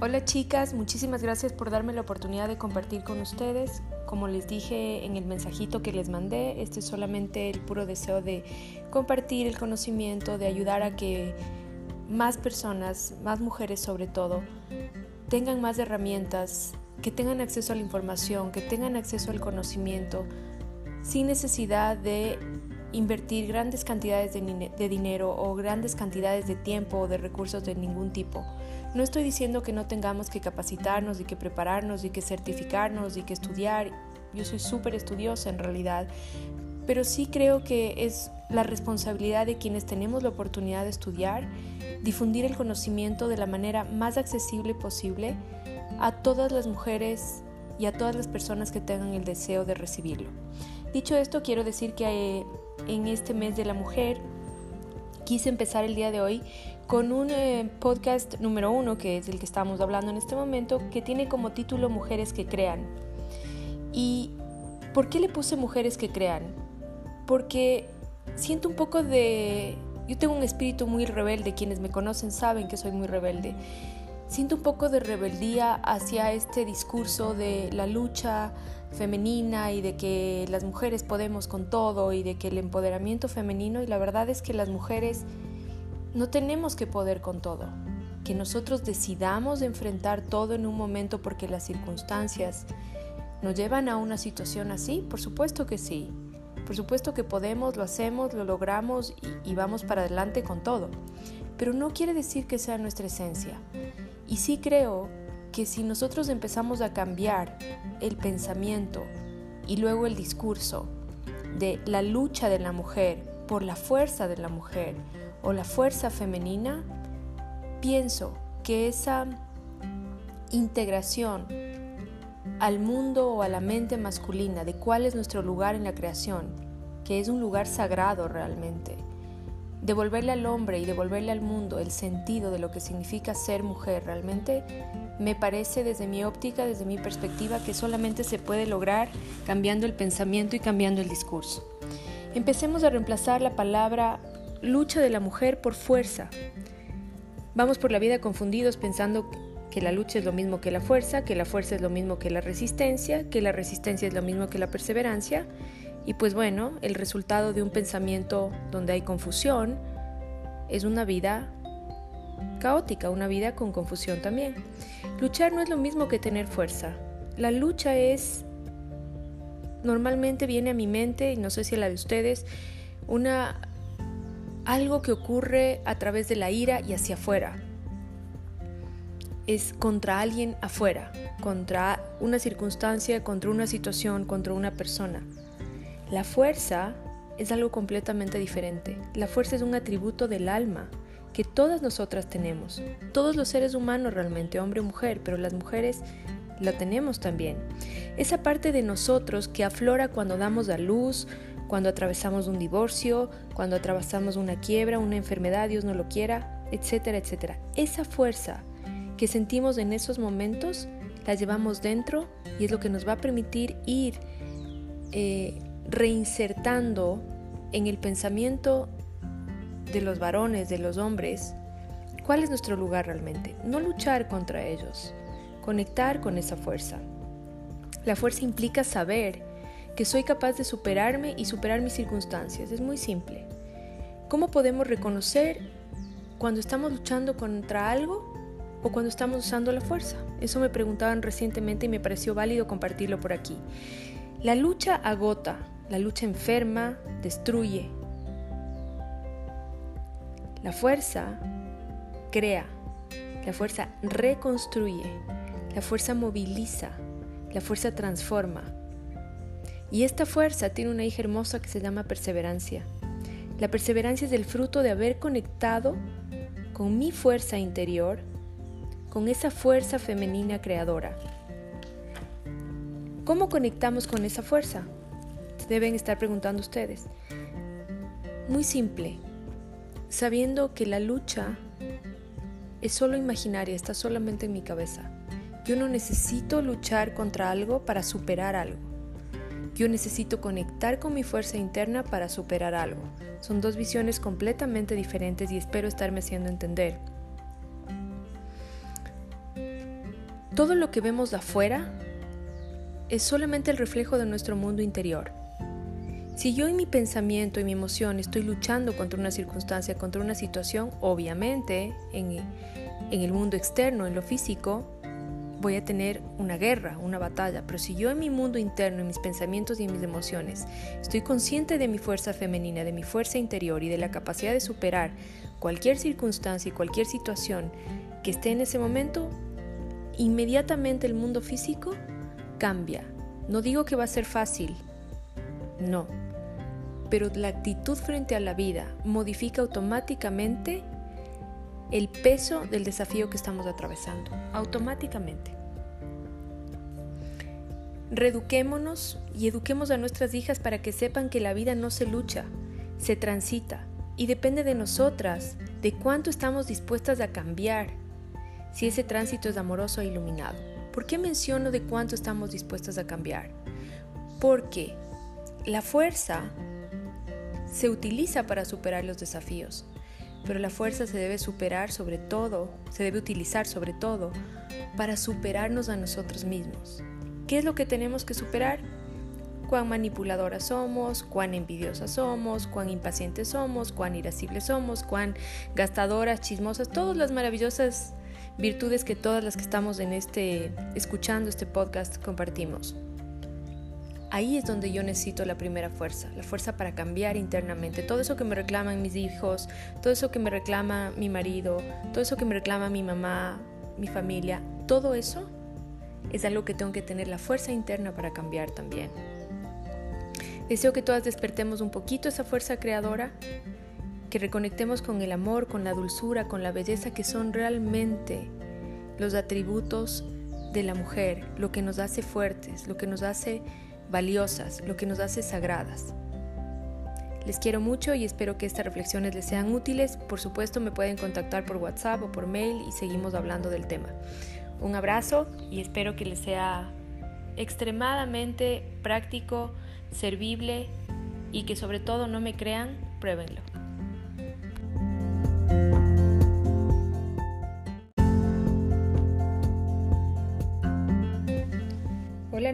Hola chicas, muchísimas gracias por darme la oportunidad de compartir con ustedes. Como les dije en el mensajito que les mandé, este es solamente el puro deseo de compartir el conocimiento, de ayudar a que más personas, más mujeres sobre todo, tengan más herramientas, que tengan acceso a la información, que tengan acceso al conocimiento, sin necesidad de invertir grandes cantidades de, de dinero o grandes cantidades de tiempo o de recursos de ningún tipo no estoy diciendo que no tengamos que capacitarnos y que prepararnos y que certificarnos y que estudiar. Yo soy súper estudiosa en realidad, pero sí creo que es la responsabilidad de quienes tenemos la oportunidad de estudiar, difundir el conocimiento de la manera más accesible posible a todas las mujeres y a todas las personas que tengan el deseo de recibirlo. Dicho esto, quiero decir que eh, en este mes de la mujer quise empezar el día de hoy con un eh, podcast número uno, que es el que estamos hablando en este momento, que tiene como título Mujeres que crean. ¿Y por qué le puse Mujeres que crean? Porque siento un poco de... Yo tengo un espíritu muy rebelde, quienes me conocen saben que soy muy rebelde. Siento un poco de rebeldía hacia este discurso de la lucha femenina y de que las mujeres podemos con todo y de que el empoderamiento femenino y la verdad es que las mujeres no tenemos que poder con todo. Que nosotros decidamos enfrentar todo en un momento porque las circunstancias nos llevan a una situación así, por supuesto que sí. Por supuesto que podemos, lo hacemos, lo logramos y, vamos para adelante con todo. Pero no quiere decir que sea nuestra esencia. Y sí creo que si nosotros empezamos a cambiar el pensamiento y luego el discurso de la lucha de la mujer por la fuerza de la mujer, o la fuerza femenina, pienso que esa integración al mundo o a la mente masculina de cuál es nuestro lugar en la creación, que es un lugar sagrado realmente, devolverle al hombre y devolverle al mundo el sentido de lo que significa ser mujer realmente, me parece desde mi óptica, desde mi perspectiva, que solamente se puede lograr cambiando el pensamiento y cambiando el discurso. Empecemos a reemplazar la palabra lucha de la mujer por fuerza. Vamos por la vida confundidos pensando que la lucha es lo mismo que la fuerza, que la fuerza es lo mismo que la resistencia, que la resistencia es lo mismo que la perseverancia. Y pues bueno, el resultado de un pensamiento donde hay confusión es una vida caótica, una vida con confusión también. Luchar no es lo mismo que tener fuerza. La lucha es, normalmente viene a mi mente, y no sé si a la de ustedes, una algo que ocurre a través de la ira y hacia afuera. Es contra alguien afuera, contra una circunstancia, contra una situación, contra una persona. La fuerza es algo completamente diferente. La fuerza es un atributo del alma que todas nosotras tenemos. Todos los seres humanos realmente, hombre o mujer, pero las mujeres la tenemos también. Esa parte de nosotros que aflora cuando damos a luz, cuando atravesamos un divorcio, cuando atravesamos una quiebra, una enfermedad, Dios no lo quiera, etcétera, etcétera. Esa fuerza que sentimos en esos momentos la llevamos dentro y es lo que nos va a permitir ir eh, reinsertando en el pensamiento de los varones, de los hombres, cuál es nuestro lugar realmente. No luchar contra ellos, conectar con esa fuerza. La fuerza implica saber que soy capaz de superarme y superar mis circunstancias. Es muy simple. ¿Cómo podemos reconocer cuando estamos luchando contra algo o cuando estamos usando la fuerza? Eso me preguntaban recientemente y me pareció válido compartirlo por aquí. La lucha agota, la lucha enferma, destruye. La fuerza crea, la fuerza reconstruye, la fuerza moviliza, la fuerza transforma, y esta fuerza tiene una hija hermosa que se llama perseverancia. La perseverancia es el fruto de haber conectado con mi fuerza interior, con esa fuerza femenina creadora. ¿Cómo conectamos con esa fuerza? Deben estar preguntando ustedes. Muy simple, sabiendo que la lucha es solo imaginaria, está solamente en mi cabeza. Yo no necesito luchar contra algo para superar algo. Yo necesito conectar con mi fuerza interna para superar algo. Son dos visiones completamente diferentes y espero estarme haciendo entender. todo lo que vemos de afuera es solamente el reflejo de nuestro mundo interior. Si yo en mi pensamiento y mi emoción estoy luchando contra una circunstancia, contra una situación, obviamente en, el mundo externo, en lo físico, voy a tener una guerra, una batalla, pero si yo en mi mundo interno, en mis pensamientos y en mis emociones, estoy consciente de mi fuerza femenina, de mi fuerza interior y de la capacidad de superar cualquier circunstancia y cualquier situación que esté en ese momento, inmediatamente el mundo físico cambia. No digo que va a ser fácil, no, pero la actitud frente a la vida modifica automáticamente el peso del desafío que estamos atravesando, automáticamente. Reeduquémonos y eduquemos a nuestras hijas para que sepan que la vida no se lucha, se transita y depende de nosotras, de cuánto estamos dispuestas a cambiar, si ese tránsito es amoroso e iluminado. ¿Por qué menciono de cuánto estamos dispuestas a cambiar? Porque la fuerza se utiliza para superar los desafíos, pero la fuerza se debe superar sobre todo, se debe utilizar sobre todo para superarnos a nosotros mismos. ¿Qué es lo que tenemos que superar? Cuán manipuladoras somos, cuán envidiosas somos, cuán impacientes somos, cuán irascibles somos, cuán gastadoras, chismosas, todas las maravillosas virtudes que todas las que estamos en este escuchando este podcast compartimos. Ahí es donde yo necesito la primera fuerza, la fuerza para cambiar internamente. Todo eso que me reclaman mis hijos, todo eso que me reclama mi marido, todo eso que me reclama mi mamá, mi familia, todo eso es algo que tengo que tener la fuerza interna para cambiar también. Deseo que todas despertemos un poquito esa fuerza creadora, que reconectemos con el amor, con la dulzura, con la belleza que son realmente los atributos de la mujer, lo que nos hace fuertes, lo que nos hace valiosas, lo que nos hace sagradas. Les quiero mucho y espero que estas reflexiones les sean útiles. Por supuesto me pueden contactar por WhatsApp o por mail y seguimos hablando del tema. Un abrazo y espero que les sea extremadamente práctico, servible y que sobre todo no me crean, pruébenlo.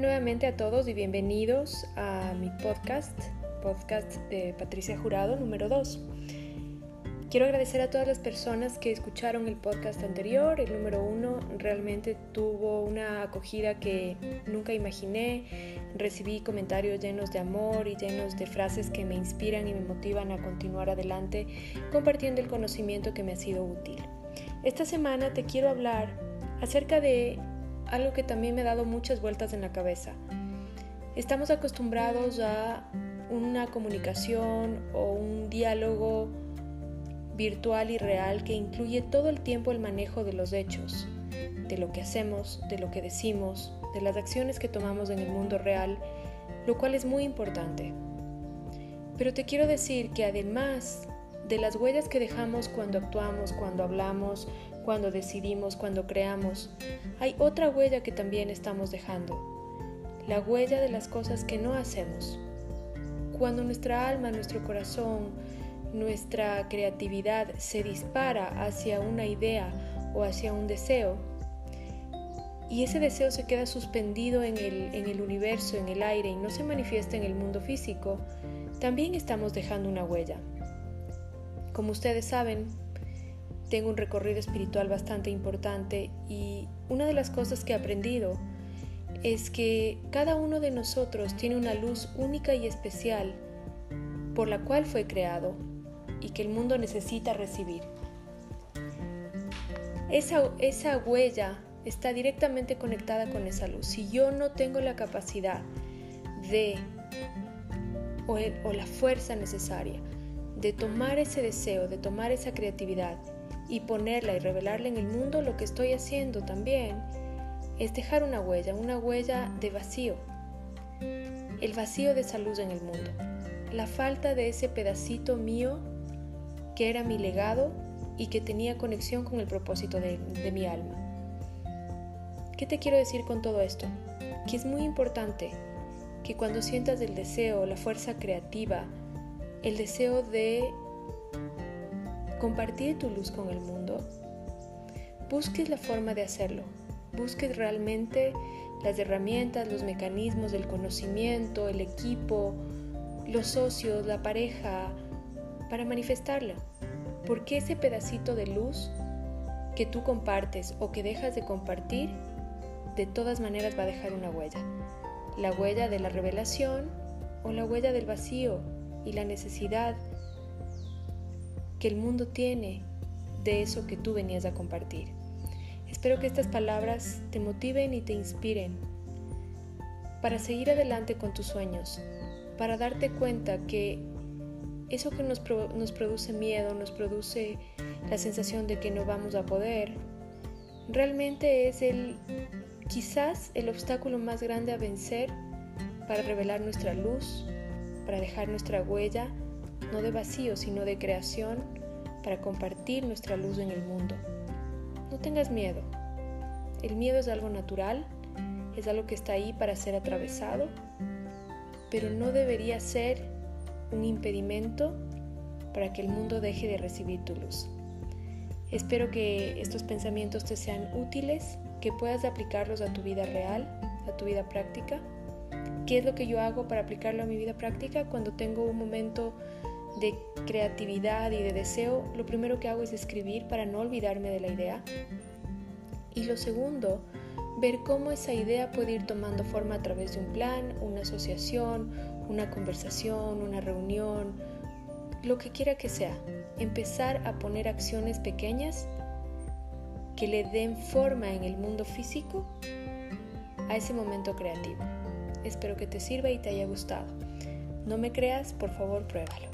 Nuevamente a todos y bienvenidos a mi podcast, podcast de Patricia Jurado número 2. Quiero agradecer a todas las personas que escucharon el podcast anterior. El número 1 realmente tuvo una acogida que nunca imaginé. Recibí comentarios llenos de amor y llenos de frases que me inspiran y me motivan a continuar adelante compartiendo el conocimiento que me ha sido útil. Esta semana te quiero hablar acerca de algo que también me ha dado muchas vueltas en la cabeza. Estamos acostumbrados a una comunicación o un diálogo virtual y real que incluye todo el tiempo el manejo de los hechos, de lo que hacemos, de lo que decimos, de las acciones que tomamos en el mundo real, lo cual es muy importante. Pero te quiero decir que además de las huellas que dejamos cuando actuamos, cuando hablamos, cuando decidimos, cuando creamos, hay otra huella que también estamos dejando, la huella de las cosas que no hacemos. Cuando nuestra alma, nuestro corazón, nuestra creatividad se dispara hacia una idea o hacia un deseo, y ese deseo se queda suspendido en el, en el universo, en el aire, y no se manifiesta en el mundo físico, también estamos dejando una huella. Como ustedes saben, tengo un recorrido espiritual bastante importante y una de las cosas que he aprendido es que cada uno de nosotros tiene una luz única y especial por la cual fue creado y que el mundo necesita recibir. Esa, esa huella está directamente conectada con esa luz. Si yo no tengo la capacidad de o, o la fuerza necesaria de tomar ese deseo, de tomar esa creatividad y ponerla y revelarla en el mundo, lo que estoy haciendo también es dejar una huella, una huella de vacío. El vacío de esa luz en el mundo. La falta de ese pedacito mío que era mi legado y que tenía conexión con el propósito de, de mi alma. ¿Qué te quiero decir con todo esto? Que es muy importante que cuando sientas el deseo, la fuerza creativa, el deseo de compartir tu luz con el mundo, busques la forma de hacerlo, busques realmente las herramientas, los mecanismos, el conocimiento, el equipo, los socios, la pareja, para manifestarla. Porque ese pedacito de luz que tú compartes o que dejas de compartir, de todas maneras va a dejar una huella. La huella de la revelación o la huella del vacío y la necesidad que el mundo tiene de eso que tú venías a compartir. Espero que estas palabras te motiven y te inspiren para seguir adelante con tus sueños, para darte cuenta que eso que nos, nos produce miedo, nos produce la sensación de que no vamos a poder, realmente es el quizás el obstáculo más grande a vencer para revelar nuestra luz, para dejar nuestra huella, no de vacío, sino de creación, para compartir nuestra luz en el mundo. No tengas miedo. El miedo es algo natural, es algo que está ahí para ser atravesado, pero no debería ser un impedimento para que el mundo deje de recibir tu luz. Espero que estos pensamientos te sean útiles, que puedas aplicarlos a tu vida real, a tu vida práctica. ¿Qué es lo que yo hago para aplicarlo a mi vida práctica? Cuando tengo un momento de creatividad y de deseo, lo primero que hago es escribir para no olvidarme de la idea. Y lo segundo, ver cómo esa idea puede ir tomando forma a través de un plan, una asociación, una conversación, una reunión, lo que quiera que sea. Empezar a poner acciones pequeñas que le den forma en el mundo físico a ese momento creativo. Espero que te sirva y te haya gustado. No me creas, por favor, pruébalo.